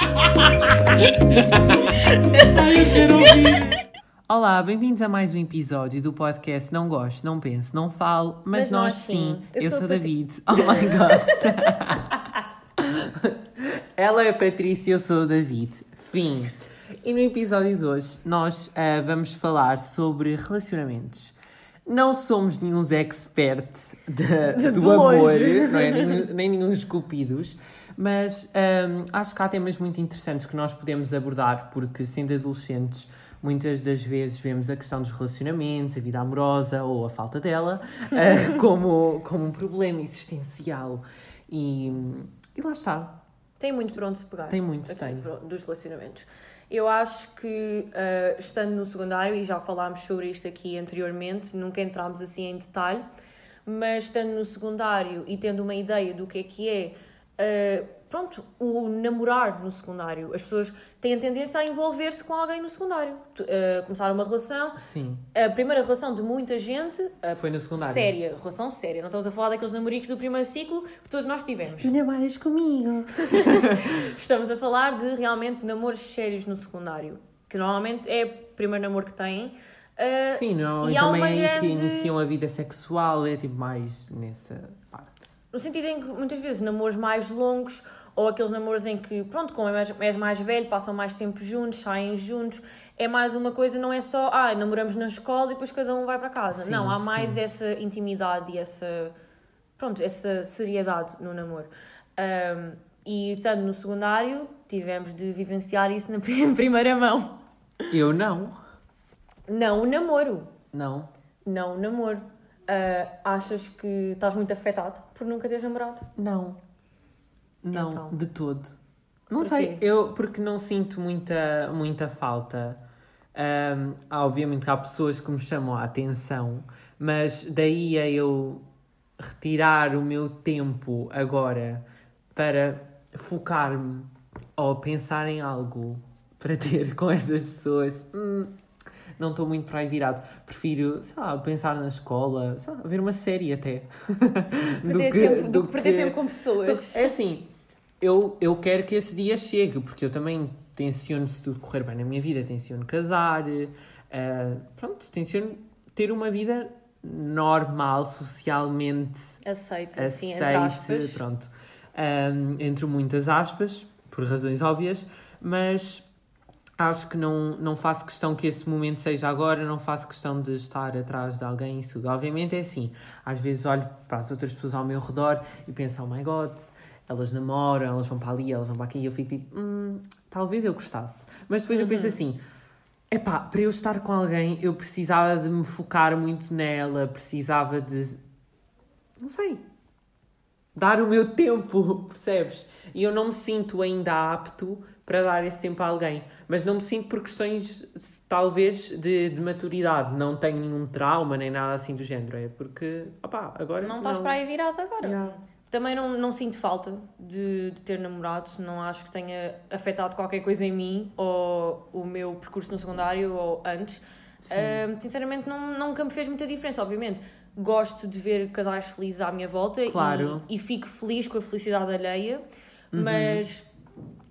eu quero ouvir. Olá, bem-vindos a mais um episódio do podcast Não Gosto, Não Penso, Não Falo, mas, Mas nós, sim. sim. Eu, Eu sou sou David. Oh my god. Ela é a Patrícia, eu sou o David. Fim. E no episódio de hoje nós ah, vamos falar sobre relacionamentos. Não somos nenhum expert de, De do amor, é? nem, nem nenhum esculpidos, mas ahm, acho que há temas muito interessantes que nós podemos abordar, porque sendo adolescentes, muitas das vezes vemos a questão dos relacionamentos, a vida amorosa ou a falta dela, ah, como, como um problema existencial. E, e lá está, Tem muito para onde se pegar. tem muito, tem. Dos relacionamentos. Eu acho que, ah, estando no secundário, e já falámos sobre isto aqui anteriormente, nunca entrámos assim em detalhe, mas estando no secundário e tendo uma ideia do que é que é, ah, pronto, o namorar no secundário. As pessoas têm a tendência a envolver-se com alguém no secundário. Tu- ah, começar uma relação. Sim, A primeira relação de muita gente, a foi no secundário. séria, relação séria. Não estamos a falar daqueles namoricos do primeiro ciclo que todos nós tivemos. Tu namoras comigo. Estamos a falar de realmente namoros sérios no secundário, que normalmente é o primeiro namoro que têm. ah, Sim, não, E e também é aí que grande- iniciam a vida sexual, é tipo mais nessa parte. No sentido em que muitas vezes namoros mais longos ou aqueles namoros em que, pronto, como é mais, és mais velho, passam mais tempo juntos, saem juntos, é mais uma coisa, não é só, ah, namoramos na escola e depois cada um vai para casa. Sim, não, há mais sim. essa intimidade e essa, pronto, essa seriedade no namoro. Ahm, e estando no secundário, tivemos de vivenciar isso na pri- primeira mão. Eu não. Não o namoro. Não. Não o namoro. Ah, achas que estás muito afetado por nunca teres namorado? Não. Não, Então. de todo. Não sei, eu porque não sinto muita, muita falta. Há, obviamente que há pessoas que me chamam a atenção, mas daí a eu retirar o meu tempo agora para focar-me ou pensar em algo para ter com essas pessoas, hum, não estou muito para aí virado. Prefiro, sei lá, pensar na escola, sei lá, ver uma série até. Perder, tempo, do que perder tempo com pessoas. É assim, eu, eu quero que esse dia chegue, porque eu também tenciono, se tudo correr bem na minha vida, tenciono casar, eh, pronto, tenciono ter uma vida normal, socialmente Aceita, assim, entre aspas. pronto, Ahm, entre muitas aspas, por razões óbvias, mas acho que não, não faço questão que esse momento seja agora, não faço questão de estar atrás de alguém tudo. Obviamente é assim, às vezes olho para as outras pessoas ao meu redor e penso, oh my god, elas namoram, elas vão para ali, elas vão para aqui, e eu fico tipo, hum, talvez eu gostasse. Mas depois eu penso assim, epá, para eu estar com alguém eu precisava de me focar muito nela, precisava de, não sei, dar o meu tempo, percebes? E eu não me sinto ainda apto para dar esse tempo a alguém. Mas não me sinto por questões, talvez, de, de maturidade. Não tenho nenhum trauma nem nada assim do género. É porque, opá, agora Não estás para aí virado agora. Yeah. Também não, não sinto falta de, de ter namorado, não acho que tenha afetado qualquer coisa em mim, ou o meu percurso no secundário, ou antes. Ahm, sinceramente, não, nunca me fez muita diferença. Obviamente, gosto de ver casais felizes à minha volta Claro. Uhum. e, e fico feliz com a felicidade alheia, mas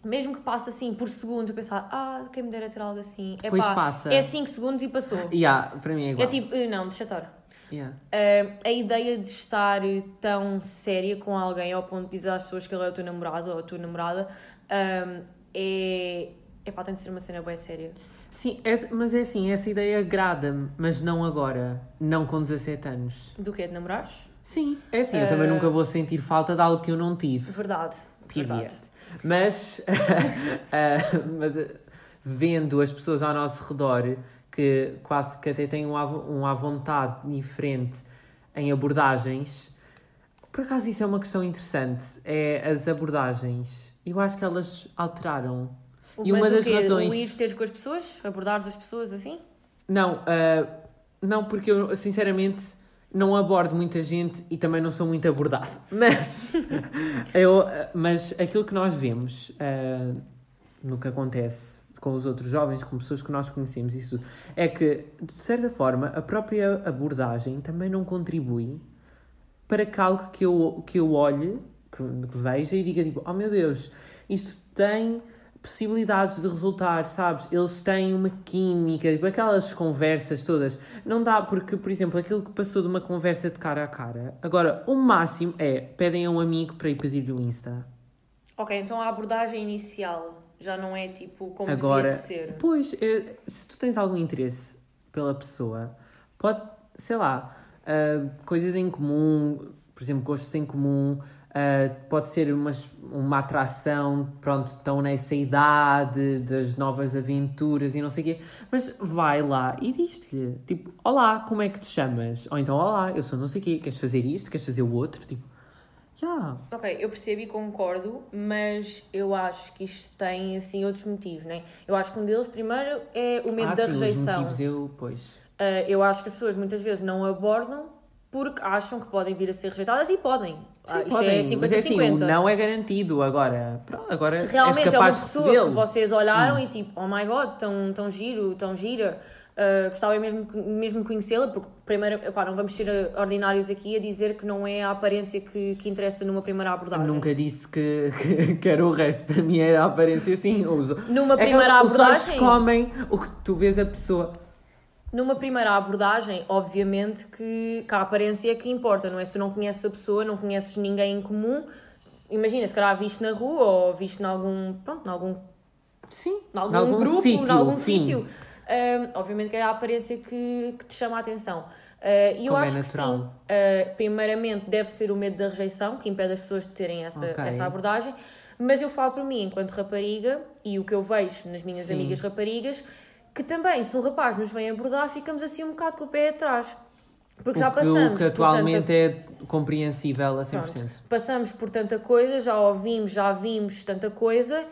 mesmo que passe assim por segundos, eu pensar, ah, quem me dera ter algo assim. Depois Epá, passa. É 5 segundos e passou. Yeah, para mim é igual. É tipo, "Eh, não, deixa estar. Yeah. Uh, a ideia de estar tão séria com alguém ao ponto de dizer às pessoas que ele é o teu namorado ou a tua namorada um, é. Epá, tem de ser uma cena bem séria. Sim, é- mas é assim, essa ideia agrada-me, mas não agora. Não com 17 anos. Do que é de namorares? Sim, é assim, eu também Eh, nunca vou sentir falta de algo que eu não tive. Verdade. Period. Mas, eh, mas, eh, vendo as pessoas ao nosso redor que quase que até têm um à, um à vontade diferente em abordagens, por acaso isso é uma questão interessante. É as abordagens. Eu acho que elas alteraram. E Mas uma das razões- ir ter com as pessoas? Abordares as pessoas assim? Não, ah, não, porque eu sinceramente não abordo muita gente e também não sou muito abordado. Mas, eu, mas aquilo que nós vemos ah, no que acontece com os outros jovens, com pessoas que nós conhecemos, isso é que, de certa forma, a própria abordagem também não contribui para que algo que eu, que eu olhe, que, que veja e diga tipo, oh meu Deus, isto tem possibilidades de resultar, sabes? Eles têm uma química, tipo, aquelas conversas todas. Não dá, porque, por exemplo, aquilo que passou de uma conversa de cara a cara. Agora, o máximo é pedem a um amigo para ir pedir-lhe o Insta. Ok, então a abordagem inicial já não é tipo como Agora, devia de ser. Pois, eh, se tu tens algum interesse pela pessoa, pode, sei lá, uh, coisas em comum, por exemplo, gostos em comum, uh, pode ser umas, uma atração, pronto, estão nessa idade das novas aventuras e não sei o quê, mas vai lá e diz-lhe, tipo, olá, como é que te chamas? Ou então, olá, eu sou não sei o quê, queres fazer isto, queres fazer o outro? Tipo, yeah. Ok, eu percebo e concordo, mas eu acho que isto tem assim outros motivos, né? Eu acho que um deles, primeiro, é o medo ah, da sim, os rejeição. motivos eu, pois... Uh, eu acho que as pessoas muitas vezes não abordam porque acham que podem vir a ser rejeitadas e podem. Ah, isto Podem, é 50-50. mas é assim, o não é garantido. Agora, pronto, agora Se realmente é uma pessoa que vocês olharam Hum. e tipo, oh my god, tão, tão giro, tão gira, uh, gostava mesmo, mesmo de conhecê-la, porque primeiro, epá, não vamos ser ordinários aqui a dizer que não é a aparência que, que interessa numa primeira abordagem. Nunca disse que, que, que era o resto. Para mim era a aparência assim. Os, Numa é que primeira Os olhos abordagem? comem o que tu vês a pessoa. Numa primeira abordagem, obviamente que, que a aparência é que importa, não é? Se tu não conheces a pessoa, não conheces ninguém em comum, imagina, se calhar viste na rua ou viste em algum, pronto, em algum, Sim. em algum, grupo, sítio, em algum sítio. Hum, obviamente que é a aparência que, que te chama a atenção. Uh, E eu Como é acho natural. que sim. Uh, primeiramente deve ser o medo da rejeição, que impede as pessoas de terem essa, Ok. essa abordagem. Mas eu falo por mim, enquanto rapariga, e o que eu vejo nas minhas Sim. amigas raparigas, que também, se um rapaz nos vem abordar, ficamos assim um bocado com o pé atrás. Porque já o que, passamos o que por tanta- atualmente é compreensível a 100%. Pronto. Passamos por tanta coisa, já ouvimos, já vimos tanta coisa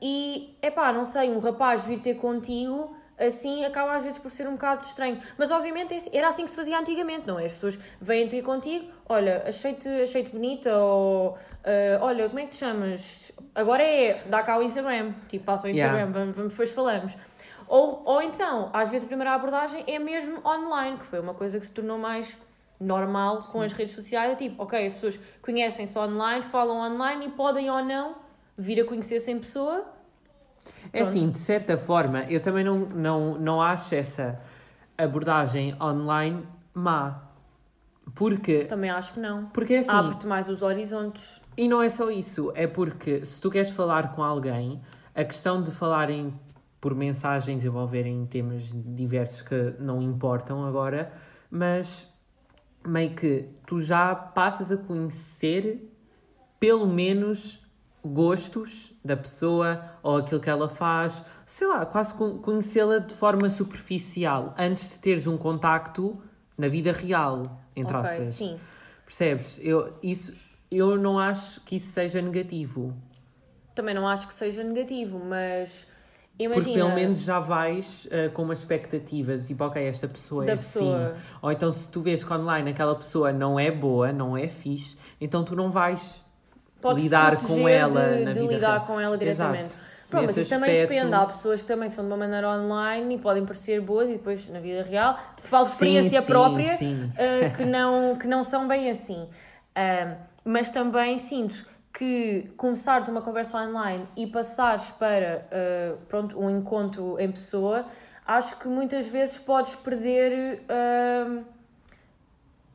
e, epá, não sei, um rapaz vir ter contigo assim acaba às vezes por ser um bocado estranho. Mas obviamente é assim- era assim que se fazia antigamente, não é? As pessoas vêm ter contigo, olha, achei-te achei bonita ou ah, olha, como é que te chamas? Agora é, dá cá o Instagram, tipo, passa o Instagram, Yeah. vamos, vamos, depois falamos. Ou, ou então, às vezes a primeira abordagem é mesmo online, que foi uma coisa que se tornou mais normal com as redes sociais. É tipo, ok, as pessoas conhecem-se online, falam online e podem ou não vir a conhecer-se em pessoa. É assim, de certa forma, eu também não, não, não acho essa abordagem online má. Porque, Também acho que não. porque é assim, Abre-te mais os horizontes. E não é só isso, é porque se tu queres falar com alguém, a questão de falarem por mensagens envolverem temas diversos que não importam agora, mas meio que tu já passas a conhecer pelo menos gostos da pessoa ou aquilo que ela faz, sei lá, quase con- conhecê-la de forma superficial antes de teres um contacto na vida real, entre ok, aspas. sim. Percebes? Eu, isso, eu não acho que isso seja negativo. Também não acho que seja negativo, mas imagina. Porque pelo menos já vais eh, com uma expectativa de tipo, ok, esta pessoa Da é pessoa. assim. Ou então se tu vês que online aquela pessoa não é boa, não é fixe, então tu não vais podes lidar com ela de, na de vida lidar real. com ela diretamente. Exato. Pronto, mas isso também aspecto- depende. Há pessoas que também são de uma maneira online e podem parecer boas e depois na vida real, falo de Sim, experiência sim, própria, sim. uh, que, não, que não são bem assim. Um, mas também sinto que começares uma conversa online e passares para uh, pronto, um encontro em pessoa, acho que muitas vezes podes perder um,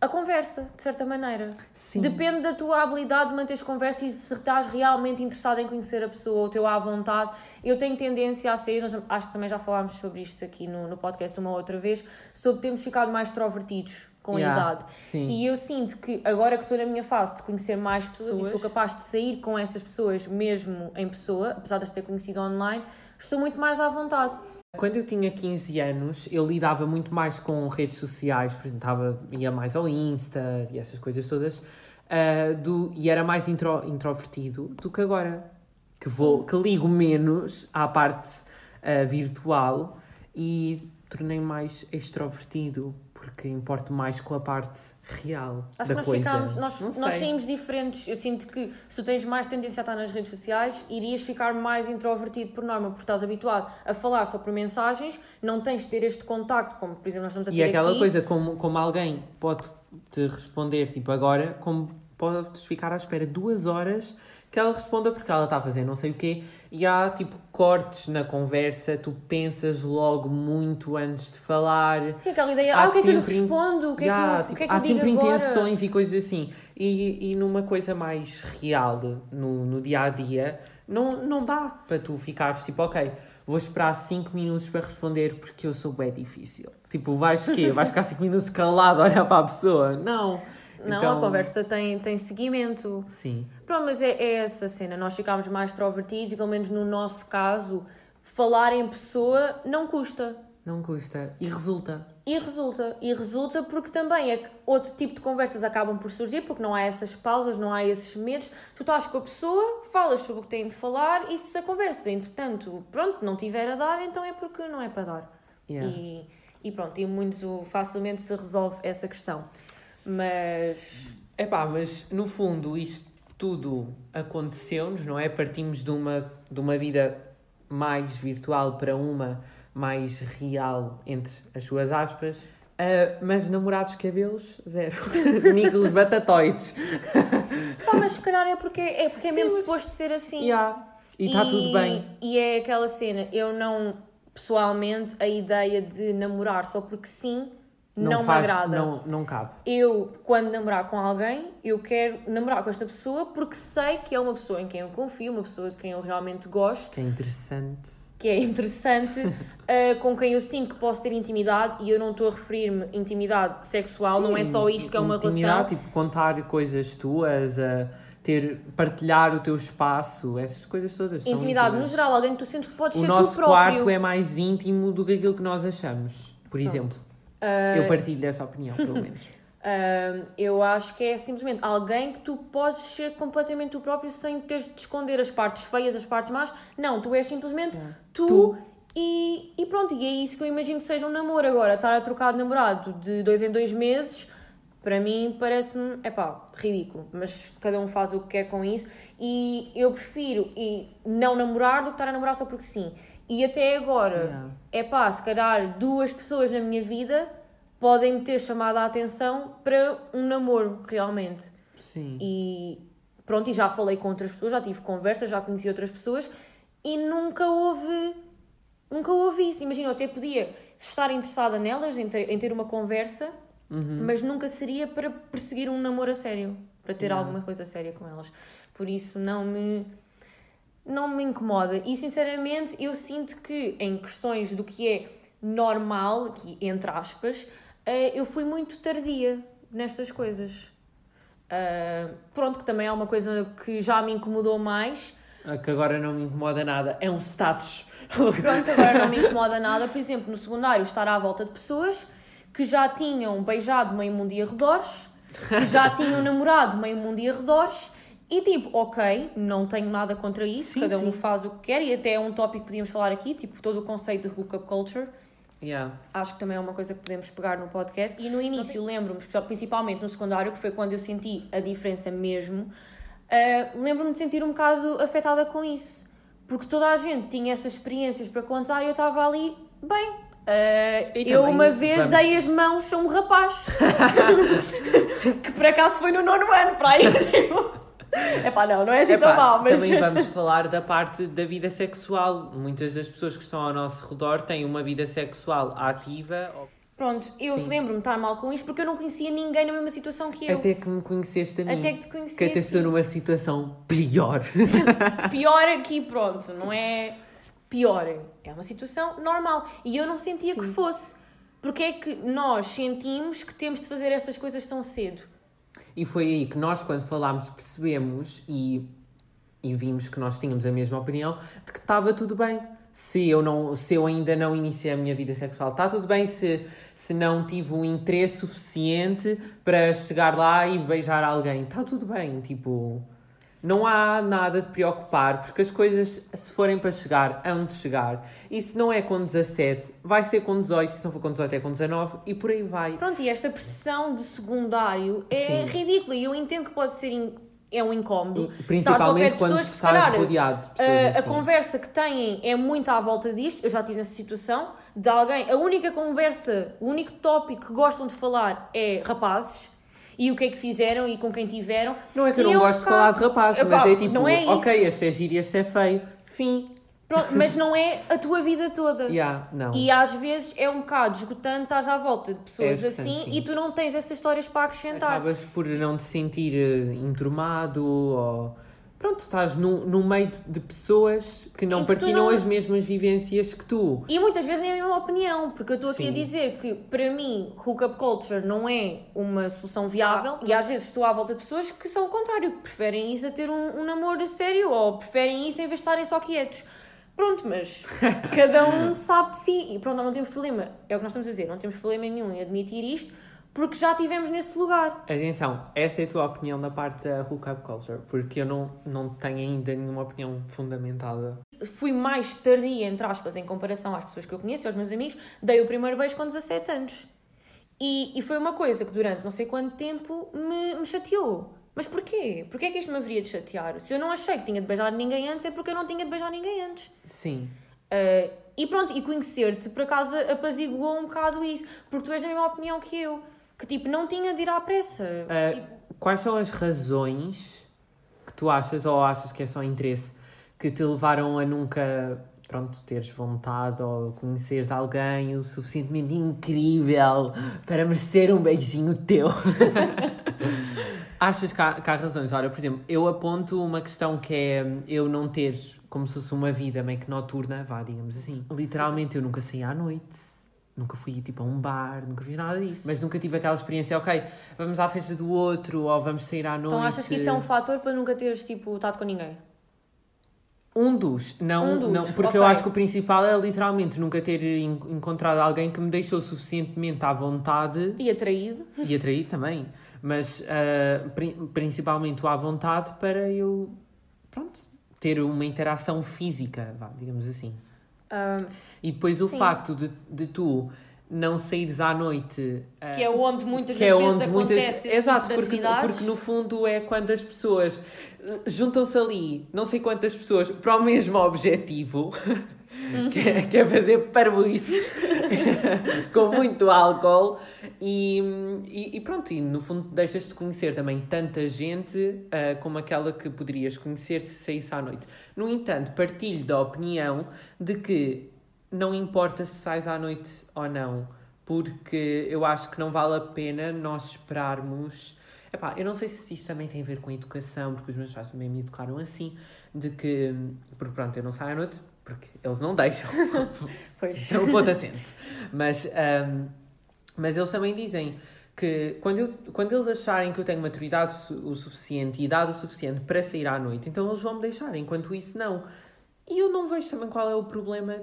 a conversa, de certa maneira. Sim. Depende da tua habilidade de manteres conversa e se estás realmente interessado em conhecer a pessoa, o teu à vontade. Eu tenho tendência a sair, nós acho que também já falámos sobre isto aqui no, no podcast uma outra vez, sobre termos ficado mais extrovertidos com a Yeah, idade. sim. E eu sinto que agora que estou na minha fase de conhecer mais pessoas, e Pessoas. sou capaz de sair com essas pessoas mesmo em pessoa, apesar de as ter conhecido online, estou muito mais à vontade. Quando eu tinha 15 anos, eu lidava muito mais com redes sociais, por exemplo, estava, ia mais ao Insta e essas coisas todas, ah, do, e era mais intro, introvertido do que agora, que, vou, que ligo menos à parte ah, virtual e tornei mais extrovertido, porque importo mais com a parte real Acho que da nós coisa. ficámos, nós, nós saímos diferentes. Eu sinto que se tu tens mais tendência a estar nas redes sociais, irias ficar mais introvertido por norma, porque estás habituado a falar só por mensagens, não tens de ter este contacto, como por exemplo nós estamos a ter E aquela aqui. coisa, como, como alguém pode te responder, tipo, agora, como podes ficar à espera duas horas que ela responda porque ela está a fazer não sei o quê e há tipo cortes na conversa, tu pensas logo muito antes de falar. Sim, aquela ideia, ah, o que é que eu lhe respondo? O que é que eu, yeah, o que é tipo, que há sempre agora? intenções e coisas assim. E, e numa coisa mais real, no, no dia a dia, não, não dá para tu ficares tipo, ok, vou esperar 5 minutos para responder porque eu sou bem difícil. Tipo, vais quê? Vais ficar 5 minutos calado a olhar para a pessoa? Não. Não, Então, a conversa tem, tem seguimento. Sim. Pronto, mas é, é essa cena. Nós ficámos mais extrovertidos e, pelo menos no nosso caso, falar em pessoa não custa. Não custa. E resulta. E resulta. E resulta porque também é que outro tipo de conversas acabam por surgir, porque não há essas pausas, não há esses medos. Tu estás com a pessoa, falas sobre o que tem de falar e se a conversa, entretanto, pronto, não tiver a dar, então é porque não é para dar. Yeah. E, e pronto, e muito facilmente se resolve essa questão. Mas Epá, mas no fundo isto tudo aconteceu-nos, não é? Partimos de uma, de uma vida mais virtual para uma mais real, entre as suas aspas. Ah, mas namorados cabelos, zero. Amigos batatoides. Pá, mas se calhar é porque é, porque é Sim, mesmo mas- suposto ser assim. Yeah. E está tudo bem. E é aquela cena, eu não, pessoalmente, a ideia de namorar só porque sim, não, me faz, agrada. Não, não cabe. Eu, quando namorar com alguém, eu quero namorar com esta pessoa porque sei que é uma pessoa em quem eu confio, uma pessoa de quem eu realmente gosto, Que é interessante. que é interessante, eh, com quem eu sinto que posso ter intimidade e eu não estou a referir-me intimidade sexual, não é Sim, só isto que é uma intimidade, relação. tipo, contar coisas tuas, a ter, partilhar o teu espaço, essas coisas todas. Intimidade, no geral, alguém que tu sentes que podes O ser nosso tu próprio. quarto é mais íntimo do que aquilo que nós achamos. Por exemplo, Ah, eu partilho dessa opinião, pelo menos. ah, eu acho que é simplesmente alguém que tu podes ser completamente tu próprio sem teres de esconder as partes feias, as partes más. Não, tu és simplesmente tu, Tu. E, e pronto, e é isso que eu imagino que seja um namoro. Agora, estar a trocar de namorado de dois em dois meses, para mim parece-me, é pá, ridículo. Mas cada um faz o que quer com isso. E eu prefiro e não namorar do que estar a namorar só porque sim. E até agora, Yeah. é pá, se calhar duas pessoas na minha vida podem me ter chamado a atenção para um namoro, realmente. Sim. E pronto, e já falei com outras pessoas, já tive conversas, já conheci outras pessoas e nunca houve, nunca houve isso. Imagina, eu até podia estar interessada nelas, em ter, em ter uma conversa, Uhum. mas nunca seria para perseguir um namoro a sério, para ter Yeah. alguma coisa séria com elas. Por isso não me não me incomoda e sinceramente eu sinto que em questões do que é normal, que entre aspas, eh, eu fui muito tardia nestas coisas. Ah, pronto, que também é uma coisa que já me incomodou mais. A que agora não me incomoda nada. É um status. Pronto, agora não me incomoda nada. Por exemplo, no secundário, estar à volta de pessoas que já tinham beijado meio mundo e arredores, que já tinham namorado meio mundo e arredores, e tipo, ok, não tenho nada contra isso, Sim, cada um sim. faz o que quer, e até é um tópico que podíamos falar aqui, tipo, todo o conceito de hookup culture. Yeah. Acho que também é uma coisa que podemos pegar no podcast. E no início, lembro-me, principalmente no secundário, que foi quando eu senti a diferença mesmo, ah, lembro-me de sentir um bocado afetada com isso. Porque toda a gente tinha essas experiências para contar e eu estava ali, bem. E eu uma vez vamos- dei as mãos a um rapaz que por acaso foi no nono ano para aí. Epá, não, não é assim tão Epá, mal, mas. Também vamos falar da parte da vida sexual. Muitas das pessoas que estão ao nosso redor têm uma vida sexual ativa. Pronto, eu Sim. lembro-me de estar mal com isto porque eu não conhecia ninguém na mesma situação que eu. Até que me conheceste a mim. Até que te conheci Que até estou numa situação pior. Pior aqui, pronto, não é pior, é uma situação normal. E eu não sentia que fosse. Porque é que nós sentimos que temos de fazer estas coisas tão cedo? E foi aí que nós, quando falámos, percebemos e, e vimos que nós tínhamos a mesma opinião de que estava tudo bem. Se eu, não, se eu ainda não iniciei a minha vida sexual, está tudo bem. Se, se não tive um interesse suficiente para chegar lá e beijar alguém, está tudo bem. Tipo, não há nada de preocupar, porque as coisas, se forem para chegar, hão de chegar. E se não é com 17, vai ser com 18, e se não for com 18, é com 19, e por aí vai. Pronto, e esta pressão de secundário é Sim. ridícula e eu entendo que pode ser é um incómodo. Principalmente quando pessoas estás calhar, rodeado de a, pessoas a assim. conversa que têm é muito à volta disto. Eu já tive nessa situação de alguém. A única conversa, o único tópico que gostam de falar é rapazes. E o que é que fizeram e com quem tiveram. Não é que eu não é gosto de falar de rapaz, mas é tipo, não é ok, este é giro e este é feio. Fim. Pronto, mas não é a tua vida toda. Yeah, não. E às vezes é um bocado esgotante estás à volta de pessoas É assim sim. e tu não tens essas histórias para acrescentar. Acabas por não te sentir eh, enturmado ou. Pronto, estás no, no meio de- pessoas que não partilham não- as mesmas vivências que tu. E muitas vezes nem é a mesma opinião, porque eu estou aqui a dizer que para mim hookup culture não é uma solução viável e às vezes estou à volta de pessoas que são o contrário, que preferem isso a ter um, um namoro a sério ou preferem isso em vez de estarem só quietos. Pronto, mas cada um sabe de si e pronto, não temos problema. É o que nós estamos a dizer, não temos problema nenhum em admitir isto porque já estivemos nesse lugar. Atenção, essa é a tua opinião da parte da hookup culture, porque eu não, não tenho ainda nenhuma opinião fundamentada. Fui mais tardia, entre aspas, em comparação às pessoas que eu conheço, aos meus amigos, dei o primeiro beijo com 17 anos. E, e foi uma coisa que durante não sei quanto tempo me, me chateou. Mas porquê? Porquê é que isto me haveria de chatear? Se eu não achei que tinha de beijar ninguém antes, é porque eu não tinha de beijar ninguém antes. Sim. Uh, e pronto, e conhecer-te, por acaso, apaziguou um bocado isso. Porque tu és da mesma opinião que eu. Que tipo, não tinha de ir à pressa. Ah, Tipo, quais são as razões que tu achas, ou achas que é só interesse, que te levaram a nunca, pronto, teres vontade ou conheceres alguém o suficientemente incrível para merecer um beijinho teu? Achas que há, que há razões? Olha, por exemplo, eu aponto uma questão que é eu não ter como se fosse uma vida meio que noturna, vá, digamos assim. Literalmente, eu nunca saí à noite. Nunca fui tipo a um bar, nunca fiz nada disso. Mas nunca tive aquela experiência, ok, vamos à festa do outro ou vamos sair à noite. então achas que isso é um fator para nunca teres, tipo, estado com ninguém? Um dos, não, Um dos, não porque ok. eu acho que o principal é literalmente nunca ter en- encontrado alguém que me deixou suficientemente à vontade E atraído? e atraído também, mas pri- principalmente o à vontade para eu, pronto, ter uma interação física, vá, digamos assim. Um, E depois o Sim. facto de, de tu não saíres à noite. ah, que é onde muitas que é vezes onde muitas esse exato tipo porque, porque no fundo é quando as pessoas eh, juntam-se ali não sei quantas pessoas para o mesmo objetivo que, é, que é fazer parvoíces com muito álcool e, e, e pronto, e no fundo deixas de conhecer também tanta gente ah, como aquela que poderias conhecer se saísse à noite. No entanto, partilho da opinião de que não importa se sais à noite ou não, porque eu acho que não vale a pena nós esperarmos. Epá, eu não sei se isto também tem a ver com a educação, porque os meus pais também me educaram assim, de que, porque pronto, eu não saio à noite, porque eles não deixam. Pois. É um ponto assente. Mas, ahm, mas eles também dizem que quando, eu, quando eles acharem que eu tenho maturidade o suficiente e idade o suficiente para sair à noite, então eles vão me deixar, enquanto isso não. E eu não vejo também qual é o problema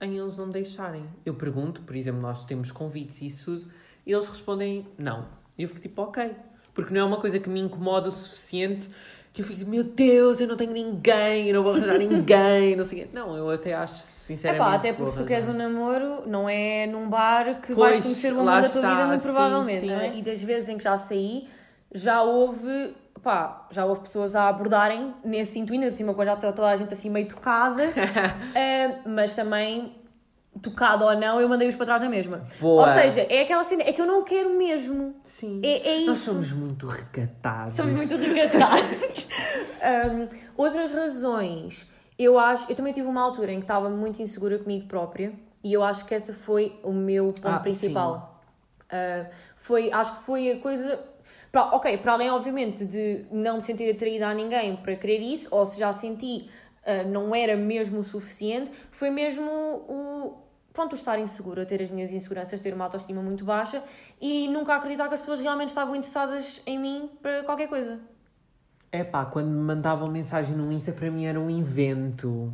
em eles não me deixarem. Eu pergunto, por exemplo, nós temos convites e isso tudo, e eles respondem não. E eu fico tipo, ok. Porque não é uma coisa que me incomoda o suficiente que eu fico, meu Deus, eu não tenho ninguém, eu não vou arranjar ninguém, não sei. Não, eu até acho, sinceramente. Epá, até porque se tu queres um namoro, não é num bar que Pois, vais conhecer o amor da tua vida, muito sim, provavelmente, sim. não é? E das vezes em que já saí, já houve, pá, já houve pessoas a abordarem nesse intuito, ainda por cima quando já está toda a gente assim meio tocada, Ah, mas também, tocada ou não, eu mandei-os para trás na mesma. Boa. Ou seja, é aquela cena, é que eu não quero mesmo. Sim. É, é isso. Nós somos muito recatados. Somos muito recatados. Um, outras razões, eu acho, eu também tive uma altura em que estava muito insegura comigo própria e eu acho que essa foi o meu ponto Ah, principal. Uh, foi, acho que foi a coisa. Para, ok, para além, obviamente, de não me sentir atraída a ninguém para querer isso, ou se já senti, uh, não era mesmo o suficiente, foi mesmo o. Pronto, estar insegura, ter as minhas inseguranças, ter uma autoestima muito baixa e nunca acreditar que as pessoas realmente estavam interessadas em mim para qualquer coisa. É pá, quando me mandavam mensagem no Insta, para mim era um invento.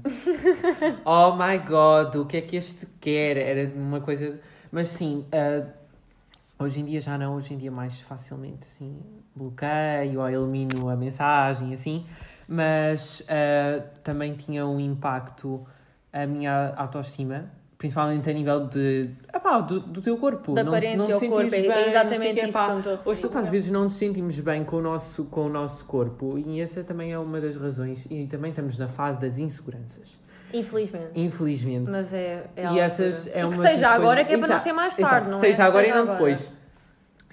oh my god, o que é que este quer? Era uma coisa. Mas sim, ah, hoje em dia já não, hoje em dia mais facilmente assim, bloqueio ou elimino a mensagem assim. Mas ah, também tinha um impacto a minha autoestima. Principalmente a nível de. epá, do, do teu corpo. Da Não- aparência não te corpo, é bem, não sei exatamente isso a Hoje às vezes não nos sentimos bem com o, nosso, com o nosso corpo e essa também é uma das razões. E também estamos na fase das inseguranças. Infelizmente. Infelizmente. Mas é, é e essas é e que seja agora, coisas- que é para não Exato, ser mais exato, tarde, não é? seja agora e não agora. depois.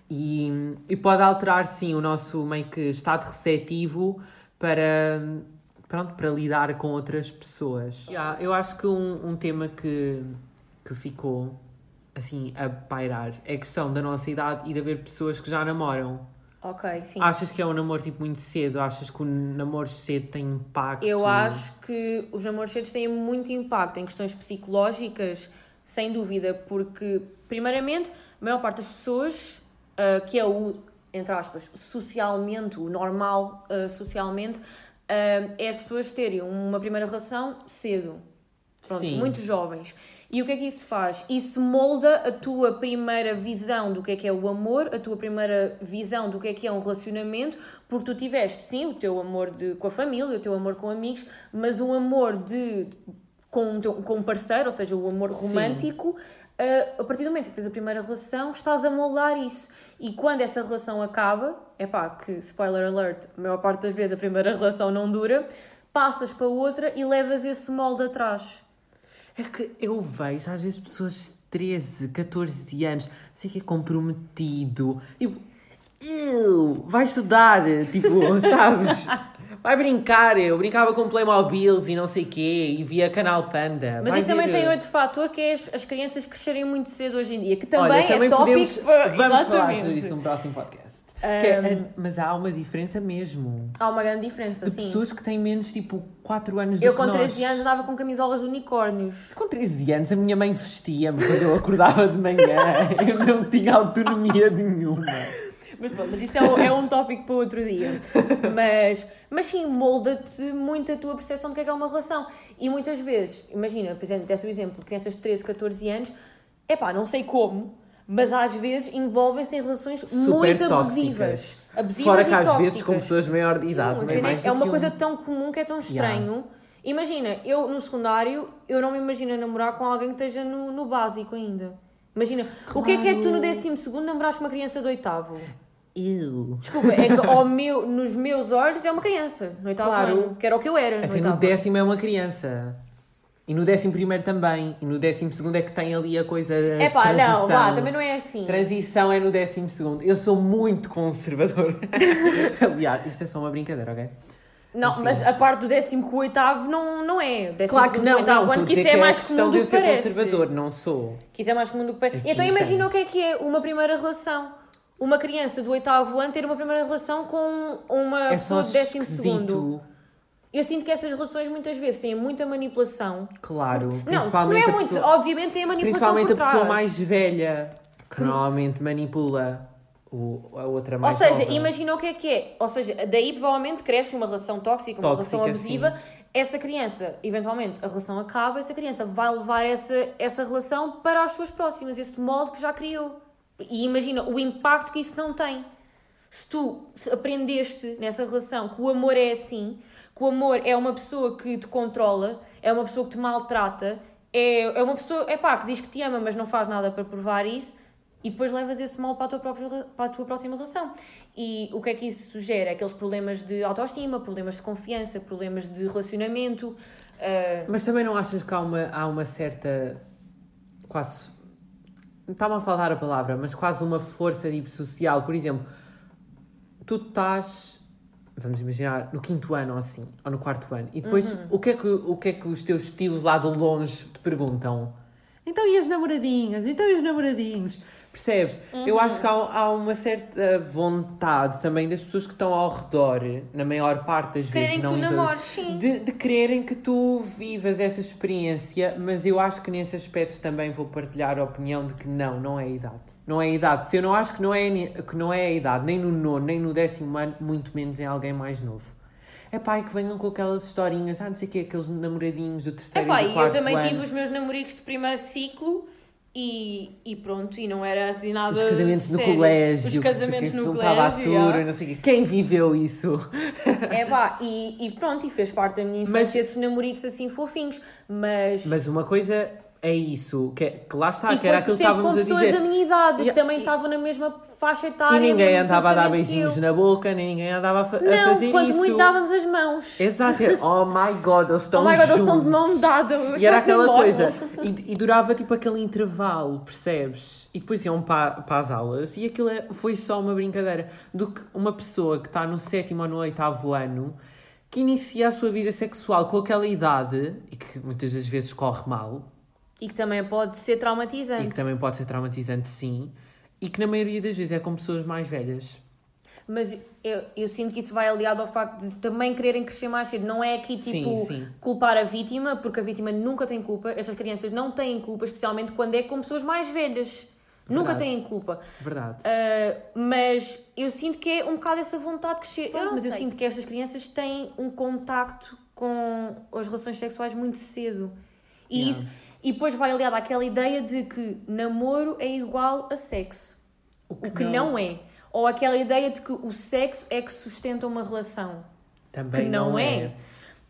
E, e pode alterar, sim, o nosso meio que estado receptivo para, pronto, para lidar com outras pessoas. Yeah, eu acho que um, um tema que, que ficou assim a pairar é a questão da nossa idade e de haver pessoas que já namoram. Ok, sim. Achas que é um namoro tipo muito cedo? Achas que o namoro cedo tem impacto? Eu acho que os namoros cedos têm muito impacto em questões psicológicas, sem dúvida, porque, primeiramente, a maior parte das pessoas, uh, que é o, entre aspas, socialmente, o normal uh, socialmente, é as pessoas terem uma primeira relação cedo. Pronto, Sim. muito jovens. E o que é que isso faz? Isso molda a tua primeira visão do que é que é o amor, a tua primeira visão do que é que é um relacionamento, porque tu tiveste, sim, o teu amor de, com a família, o teu amor com amigos, mas um amor de com, com um parceiro, ou seja, o amor romântico, uh, a partir do momento que tens a primeira relação, estás a moldar isso. E quando essa relação acaba, é pá, que spoiler alert, a maior parte das vezes a primeira relação não dura, passas para outra e levas esse molde atrás. É que eu vejo às vezes pessoas de 13, 14 anos, sei que é comprometido, tipo, eu, vai estudar, tipo, sabes? Vai brincar, eu brincava com Playmobiles e não sei quê, e via Canal Panda. Mas vai isso também ver- tem outro fator que é as, as crianças crescerem muito cedo hoje em dia, que também, Olha, também é tópico podemos, para- vamos falar exatamente. sobre isso num próximo podcast. É- mas há uma diferença mesmo. Há uma grande diferença, De sim. pessoas que têm menos, tipo, 4 anos do Eu com nós. 13 anos andava com camisolas de unicórnios. Com 13 anos a minha mãe vestia-me quando eu acordava de manhã. Eu não tinha autonomia nenhuma. Mas, pronto, mas isso é, um- é um tópico para outro dia. Mas, mas sim, molda-te muito a tua percepção do que é que é uma relação. E muitas vezes, imagina, por exemplo, deste o exemplo de crianças de 13, 14 anos, é pá, não sei como, mas às vezes envolvem-se em relações muito tóxicas. abusivas. Abusivas Fora e que às tóxicas. vezes com pessoas maior de idade. Não, é do uma coisa um. tão comum que é tão estranho. Imagina, eu no secundário, eu não me imagino namorar com alguém que esteja no, no básico ainda. Imagina, o que é que é que tu no décimo segundo namoraste com uma criança de oitavo? Eu. Desculpa, é que ao meu, nos meus olhos é uma criança, no oitavo Claro. ano, que era o que eu era. No Até oitavo no décimo é uma criança. E no décimo primeiro também. E no décimo segundo é que tem ali a coisa. É pá, não, vá, também não é assim. Transição é no décimo segundo. Eu sou muito conservador. Aliás, isto é só uma brincadeira, ok? Não, Enfim. mas a parte do décimo com o oitavo não, não é. Décimo Claro que não, não. ano, que isso é que é a mais comum de do eu que ser parece. conservador, não sou. Que isso é mais comum do que parece. Assim, então imagina o que é que é uma primeira relação. Uma criança do oitavo ano ter uma primeira relação com uma É pessoa do décimo segundo. Eu sinto que essas relações muitas vezes têm muita manipulação. Claro. Não, não principalmente é muito. pessoa- Obviamente tem a manipulação Principalmente a pessoa mais velha, que normalmente manipula o, a outra Ou mais seja, nova. imagina o que é que é. Ou seja, daí provavelmente cresce uma relação tóxica, uma Tóxica, relação abusiva. Essa criança, eventualmente, a relação acaba, essa criança vai levar essa, essa relação para as suas próximas, esse molde que já criou. E imagina o impacto que isso não tem. Se tu aprendeste nessa relação que o amor é assim, que o amor é uma pessoa que te controla, é uma pessoa que te maltrata, é, é uma pessoa é pá, que diz que te ama, mas não faz nada para provar isso, e depois levas esse mal para a tua, própria, para a tua próxima relação. E o que é que isso sugere? Aqueles problemas de autoestima, problemas de confiança, problemas de relacionamento. ah, Mas também não achas que há uma, há uma certa. quase. Está-me a faltar a palavra, mas quase uma força tipo, social. Por exemplo, tu estás. Vamos imaginar, no quinto ano ou assim, ou no quarto ano, e depois o, que é que, o que é que os teus estilos lá de longe te perguntam? Então e as namoradinhas? Então e os namoradinhos? Percebes? Eu acho que há, há uma certa vontade também das pessoas que estão ao redor, na maior parte das vezes, não em todas, de, de quererem que tu vivas essa experiência, mas eu acho que nesse aspecto também vou partilhar a opinião de que não, não é a idade. Não é a idade. Se eu não acho que não é, que não é a idade, nem no nono, nem no décimo ano, muito menos em alguém mais novo. É pai que venham com aquelas historinhas, ah, não sei o quê, aqueles namoradinhos do terceiro Epá, e do eu quarto também ano. tive os meus namoricos de primeiro ciclo e, e pronto, e não era assim nada. Os casamentos no sério. colégio, Os casamentos que no se à colégio. e não sei. Quem viveu isso? É pá, e, e pronto, e fez parte da minha Mas- infância esses namoricos assim fofinhos. Mas, Mas uma coisa É isso, que, que lá está, e que era aquilo que com estávamos a pessoas dizer. da minha idade, E- que também e- estavam na mesma faixa etária. E ninguém andava a dar beijinhos na boca, nem ninguém andava a, fa- a Não, fazer quando isso. muito dávamos as mãos. Exato, era, oh my god, eles estão oh my god, eles estão de juntos. mão dada. E era aquela coisa, e, e durava tipo aquele intervalo, percebes? E depois iam para, para as aulas e aquilo é- foi só uma brincadeira. Do que uma pessoa que está no sétimo ou no oitavo ano que inicia a sua vida sexual com aquela idade e que muitas das vezes corre mal E que também pode ser traumatizante. e que também pode ser traumatizante, sim, e que na maioria das vezes é com pessoas mais velhas. Mas eu, eu sinto que isso vai aliado ao facto de também quererem crescer mais cedo. Não é aqui, tipo, Sim, sim. culpar a vítima, porque a vítima nunca tem culpa. Estas crianças não têm culpa, especialmente quando é com pessoas mais velhas. Nunca Verdade. têm culpa. Verdade. Uh, mas eu sinto que é um bocado essa vontade de crescer. Eu não mas eu sei. sinto que estas crianças têm um contacto com as relações sexuais muito cedo. E, Yeah. isso, e depois vai aliado àquela ideia de que namoro é igual a sexo. O que, não. é. Ou aquela ideia de que o sexo é que sustenta uma relação. Também que não é. é.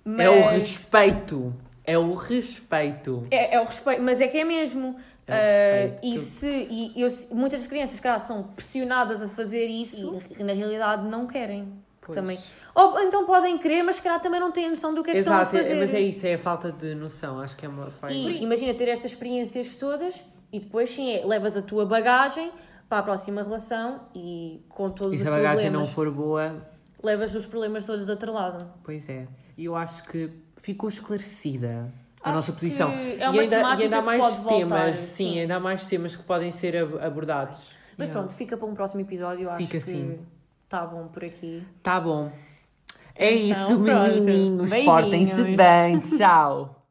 Mas É o respeito. É o respeito. É, é o respeito, mas é que é mesmo. É o Uh, e se, e eu, muitas das crianças, cara, são pressionadas a fazer isso e na realidade não querem. Pois. Também. Ou então podem querer, mas se calhar também não têm noção do que é que Exato, estão a fazer. mas é isso, é a falta de noção. Acho que é uma falha. E imagina ter estas experiências todas e depois sim, é, levas a tua bagagem para a próxima relação e com todos E os se a bagagem problemas, não for boa, levas os problemas todos do outro lado. pois é. E eu acho que ficou esclarecida a Acho nossa posição. é e, ainda, e ainda há que mais pode voltar, temas, sim. sim, ainda há mais temas que podem ser ab- abordados. Mas Yeah. pronto, fica para um próximo episódio. Eu acho Fica que está bom por aqui. Tá bom. É Então, isso, menininhos. Portem-se bem. Tchau.